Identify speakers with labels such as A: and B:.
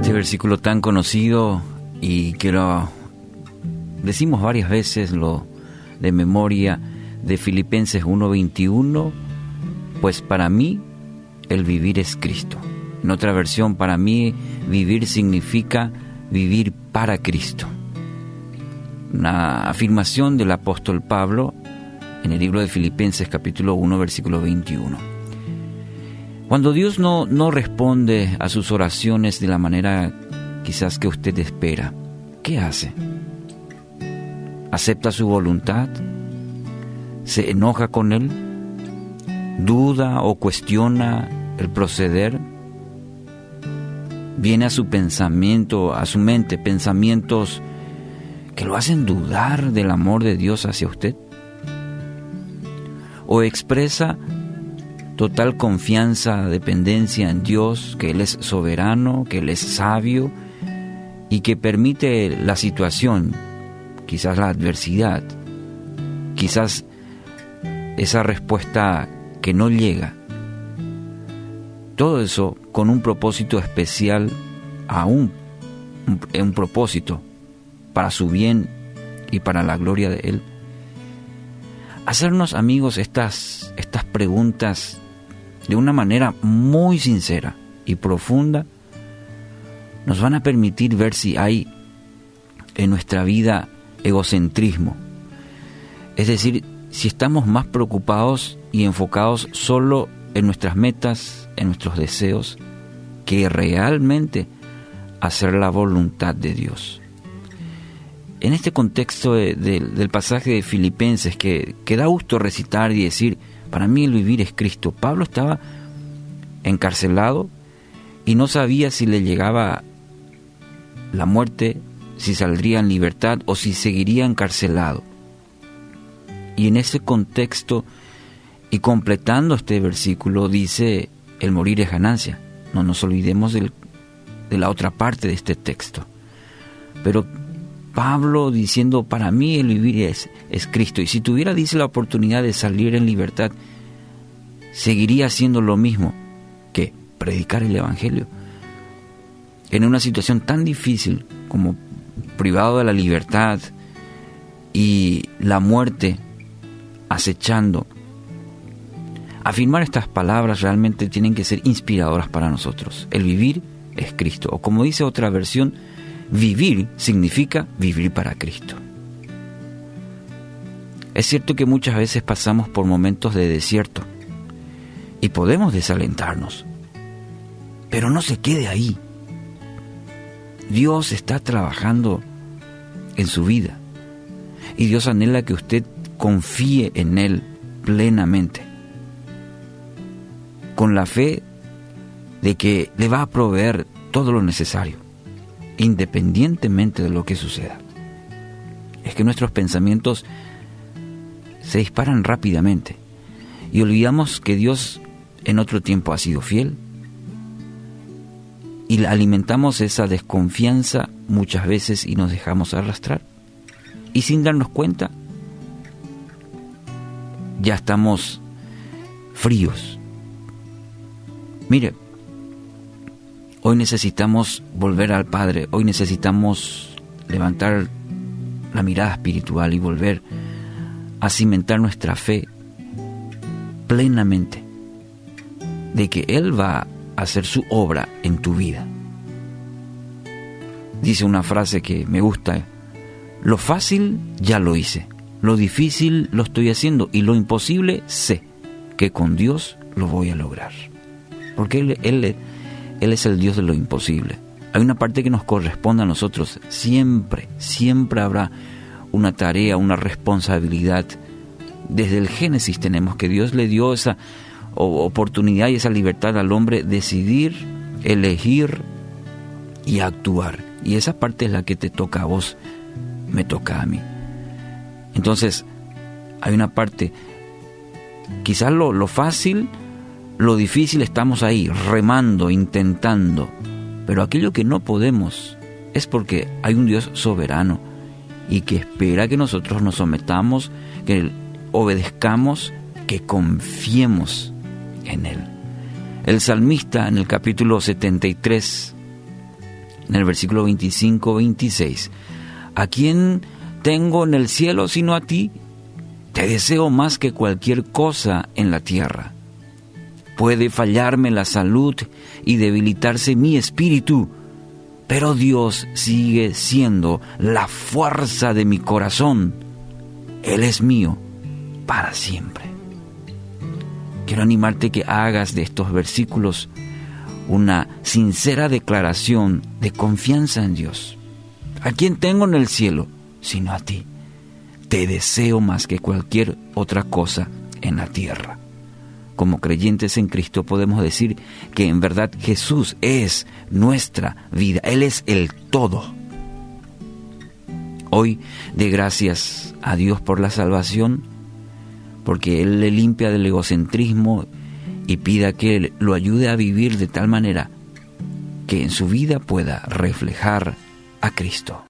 A: versículo tan conocido y que lo decimos varias veces, lo de memoria de Filipenses 1:21, pues para mí el vivir es Cristo. En otra versión, para mí vivir significa vivir para Cristo. Una afirmación del apóstol Pablo en el libro de Filipenses capítulo 1 versículo 21. Cuando Dios no, no responde a sus oraciones de la manera quizás que usted espera, ¿qué hace? ¿Acepta su voluntad? ¿Se enoja con él? ¿Duda o cuestiona el proceder? ¿Viene a su pensamiento, a su mente, pensamientos que lo hacen dudar del amor de Dios hacia usted? ¿O expresa total confianza, dependencia en Dios, que Él es soberano, que Él es sabio y que permite la situación, quizás la adversidad, quizás esa respuesta que no llega. Todo eso con un propósito especial, aún un, un propósito para su bien y para la gloria de Él. Hacernos amigos estas, estas preguntas de una manera muy sincera y profunda nos van a permitir ver si hay en nuestra vida egocentrismo. Es decir, si estamos más preocupados y enfocados solo en nuestras metas, en nuestros deseos, que realmente hacer la voluntad de Dios. En este contexto del pasaje de Filipenses, que, que da gusto recitar y decir, para mí el vivir es Cristo, Pablo estaba encarcelado y no sabía si le llegaba la muerte, si saldría en libertad o si seguiría encarcelado. Y en ese contexto, y completando este versículo, dice, el morir es ganancia. No nos olvidemos de la otra parte de este texto. Pero Pablo diciendo, para mí el vivir es, es Cristo. Y si tuviera, dice, la oportunidad de salir en libertad, seguiría haciendo lo mismo que predicar el Evangelio. En una situación tan difícil como privado de la libertad y la muerte acechando, afirmar estas palabras realmente tienen que ser inspiradoras para nosotros. El vivir es Cristo. O como dice otra versión, vivir significa vivir para Cristo. Es cierto que muchas veces pasamos por momentos de desierto y podemos desalentarnos, pero no se quede ahí. Dios está trabajando en su vida y Dios anhela que usted confíe en Él plenamente, con la fe de que le va a proveer todo lo necesario, independientemente de lo que suceda. Es que nuestros pensamientos se disparan rápidamente y olvidamos que Dios en otro tiempo ha sido fiel y alimentamos esa desconfianza muchas veces y nos dejamos arrastrar. Y sin darnos cuenta, ya estamos fríos. Mire, hoy necesitamos volver al Padre, hoy necesitamos levantar la mirada espiritual y volver a cimentar nuestra fe plenamente de que Él va a hacer su obra en tu vida. Dice una frase que me gusta, lo fácil ya lo hice, lo difícil lo estoy haciendo y lo imposible sé que con Dios lo voy a lograr. Porque Él, él, él es el Dios de lo imposible. Hay una parte que nos corresponde a nosotros. Siempre, siempre habrá una tarea, una responsabilidad. Desde el Génesis tenemos que Dios le dio esa oportunidad y esa libertad al hombre decidir, elegir y actuar. Y esa parte es la que te toca a vos, me toca a mí. Entonces, hay una parte, quizás lo, lo fácil, lo difícil estamos ahí, remando, intentando, pero aquello que no podemos es porque hay un Dios soberano y que espera que nosotros nos sometamos, que obedezcamos, que confiemos en Él. El salmista en el capítulo 73, en el versículo 25-26, ¿a quién tengo en el cielo sino a ti? Te deseo más que cualquier cosa en la tierra. Puede fallarme la salud y debilitarse mi espíritu, pero Dios sigue siendo la fuerza de mi corazón. Él es mío para siempre. Quiero animarte que hagas de estos versículos una sincera declaración de confianza en Dios. ¿A quién tengo en el cielo? Sino a ti. Te deseo más que cualquier otra cosa en la tierra. Como creyentes en Cristo podemos decir que en verdad Jesús es nuestra vida. Él es el todo. Hoy de gracias a Dios por la salvación porque Él le limpia del egocentrismo y pida que lo ayude a vivir de tal manera que en su vida pueda reflejar a Cristo.